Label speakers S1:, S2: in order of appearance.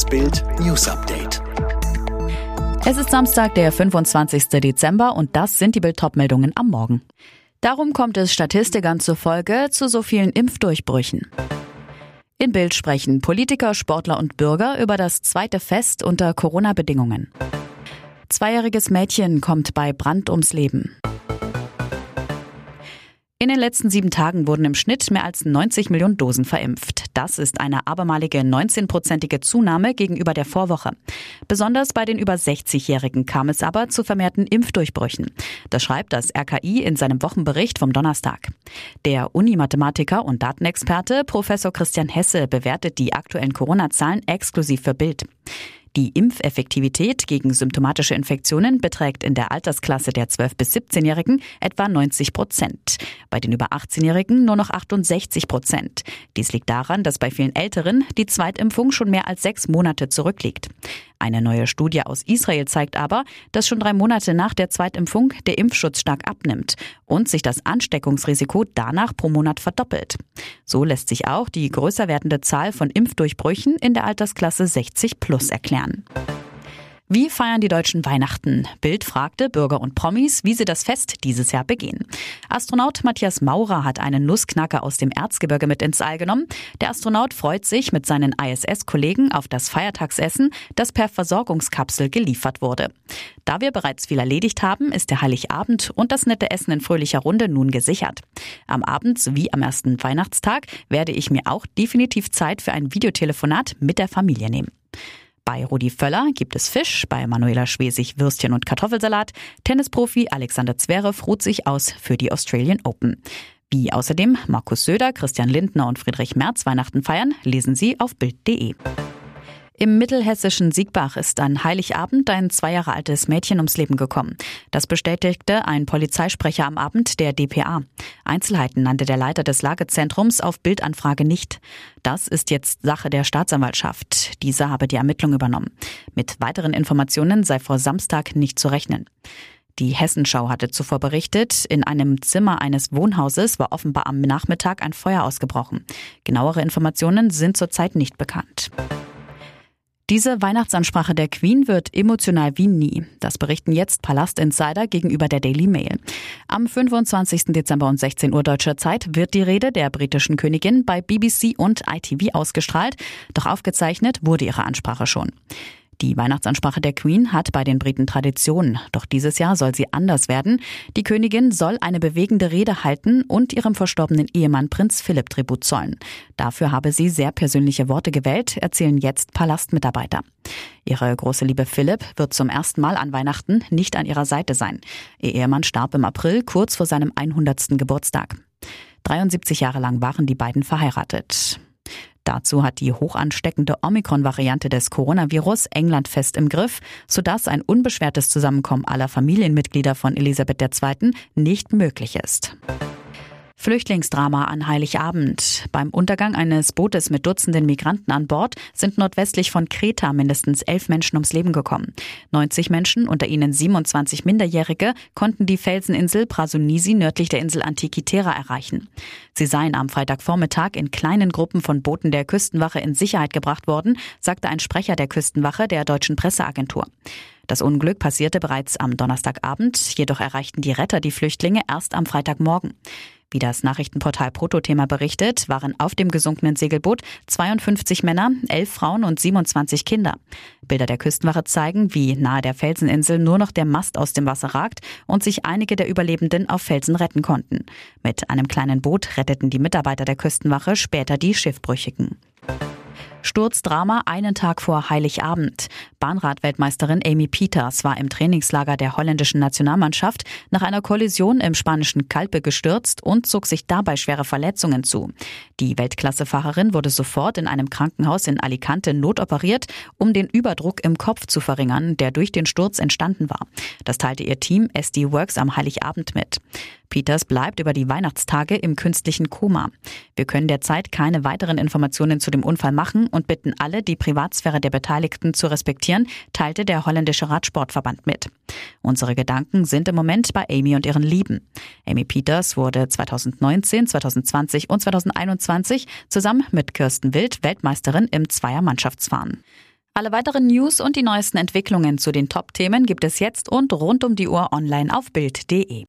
S1: Das Bild News Update.
S2: Es ist Samstag, der 25. Dezember und das sind die Bild meldungen am Morgen. Darum kommt es Statistikern zufolge zu so vielen Impfdurchbrüchen. In Bild sprechen Politiker, Sportler und Bürger über das zweite Fest unter Corona-Bedingungen. Zweijähriges Mädchen kommt bei Brand ums Leben. In den letzten sieben Tagen wurden im Schnitt mehr als 90 Millionen Dosen verimpft. Das ist eine abermalige 19-prozentige Zunahme gegenüber der Vorwoche. Besonders bei den über 60-Jährigen kam es aber zu vermehrten Impfdurchbrüchen. Das schreibt das RKI in seinem Wochenbericht vom Donnerstag. Der Unimathematiker und Datenexperte Professor Christian Hesse bewertet die aktuellen Corona-Zahlen exklusiv für Bild. Die Impfeffektivität gegen symptomatische Infektionen beträgt in der Altersklasse der 12- bis 17-Jährigen etwa 90 Prozent, bei den über 18-Jährigen nur noch 68 Prozent. Dies liegt daran, dass bei vielen Älteren die Zweitimpfung schon mehr als sechs Monate zurückliegt. Eine neue Studie aus Israel zeigt aber, dass schon drei Monate nach der Zweitimpfung der Impfschutz stark abnimmt und sich das Ansteckungsrisiko danach pro Monat verdoppelt. So lässt sich auch die größer werdende Zahl von Impfdurchbrüchen in der Altersklasse 60 plus erklären. Wie feiern die Deutschen Weihnachten? Bild fragte Bürger und Promis, wie sie das Fest dieses Jahr begehen. Astronaut Matthias Maurer hat einen Nussknacker aus dem Erzgebirge mit ins All genommen. Der Astronaut freut sich mit seinen ISS-Kollegen auf das Feiertagsessen, das per Versorgungskapsel geliefert wurde. Da wir bereits viel erledigt haben, ist der Heiligabend und das nette Essen in fröhlicher Runde nun gesichert. Am Abend wie am ersten Weihnachtstag werde ich mir auch definitiv Zeit für ein Videotelefonat mit der Familie nehmen. Bei Rudi Völler gibt es Fisch, bei Manuela Schwesig Würstchen und Kartoffelsalat. Tennisprofi Alexander Zverev ruht sich aus für die Australian Open. Wie außerdem Markus Söder, Christian Lindner und Friedrich Merz Weihnachten feiern, lesen Sie auf Bild.de. Im mittelhessischen Siegbach ist an Heiligabend ein zwei Jahre altes Mädchen ums Leben gekommen. Das bestätigte ein Polizeisprecher am Abend der DPA. Einzelheiten nannte der Leiter des Lagezentrums auf Bildanfrage nicht. Das ist jetzt Sache der Staatsanwaltschaft. Diese habe die Ermittlung übernommen. Mit weiteren Informationen sei vor Samstag nicht zu rechnen. Die Hessenschau hatte zuvor berichtet, in einem Zimmer eines Wohnhauses war offenbar am Nachmittag ein Feuer ausgebrochen. Genauere Informationen sind zurzeit nicht bekannt. Diese Weihnachtsansprache der Queen wird emotional wie nie. Das berichten jetzt Palast-Insider gegenüber der Daily Mail. Am 25. Dezember um 16 Uhr deutscher Zeit wird die Rede der britischen Königin bei BBC und ITV ausgestrahlt, doch aufgezeichnet wurde ihre Ansprache schon. Die Weihnachtsansprache der Queen hat bei den Briten Tradition, doch dieses Jahr soll sie anders werden. Die Königin soll eine bewegende Rede halten und ihrem verstorbenen Ehemann Prinz Philipp Tribut zollen. Dafür habe sie sehr persönliche Worte gewählt, erzählen jetzt Palastmitarbeiter. Ihre große Liebe Philipp wird zum ersten Mal an Weihnachten nicht an ihrer Seite sein. Ihr Ehemann starb im April kurz vor seinem 100. Geburtstag. 73 Jahre lang waren die beiden verheiratet. Dazu hat die hochansteckende Omikron-Variante des Coronavirus England fest im Griff, sodass ein unbeschwertes Zusammenkommen aller Familienmitglieder von Elisabeth II. nicht möglich ist. Flüchtlingsdrama an Heiligabend. Beim Untergang eines Bootes mit Dutzenden Migranten an Bord sind nordwestlich von Kreta mindestens elf Menschen ums Leben gekommen. 90 Menschen, unter ihnen 27 Minderjährige, konnten die Felseninsel Prasunisi nördlich der Insel Antikythera erreichen. Sie seien am Freitagvormittag in kleinen Gruppen von Booten der Küstenwache in Sicherheit gebracht worden, sagte ein Sprecher der Küstenwache der deutschen Presseagentur. Das Unglück passierte bereits am Donnerstagabend, jedoch erreichten die Retter die Flüchtlinge erst am Freitagmorgen. Wie das Nachrichtenportal Protothema berichtet, waren auf dem gesunkenen Segelboot 52 Männer, 11 Frauen und 27 Kinder. Bilder der Küstenwache zeigen, wie nahe der Felseninsel nur noch der Mast aus dem Wasser ragt und sich einige der Überlebenden auf Felsen retten konnten. Mit einem kleinen Boot retteten die Mitarbeiter der Küstenwache später die Schiffbrüchigen. Sturzdrama einen Tag vor Heiligabend. Bahnradweltmeisterin Amy Peters war im Trainingslager der holländischen Nationalmannschaft nach einer Kollision im spanischen Kalpe gestürzt und zog sich dabei schwere Verletzungen zu. Die Weltklassefahrerin wurde sofort in einem Krankenhaus in Alicante notoperiert, um den Überdruck im Kopf zu verringern, der durch den Sturz entstanden war. Das teilte ihr Team SD Works am Heiligabend mit. Peters bleibt über die Weihnachtstage im künstlichen Koma. Wir können derzeit keine weiteren Informationen zu dem Unfall machen und bitten alle, die Privatsphäre der Beteiligten zu respektieren, teilte der holländische Radsportverband mit. Unsere Gedanken sind im Moment bei Amy und ihren Lieben. Amy Peters wurde 2019, 2020 und 2021 zusammen mit Kirsten Wild Weltmeisterin im Zweiermannschaftsfahren. Alle weiteren News und die neuesten Entwicklungen zu den Top-Themen gibt es jetzt und rund um die Uhr online auf Bild.de.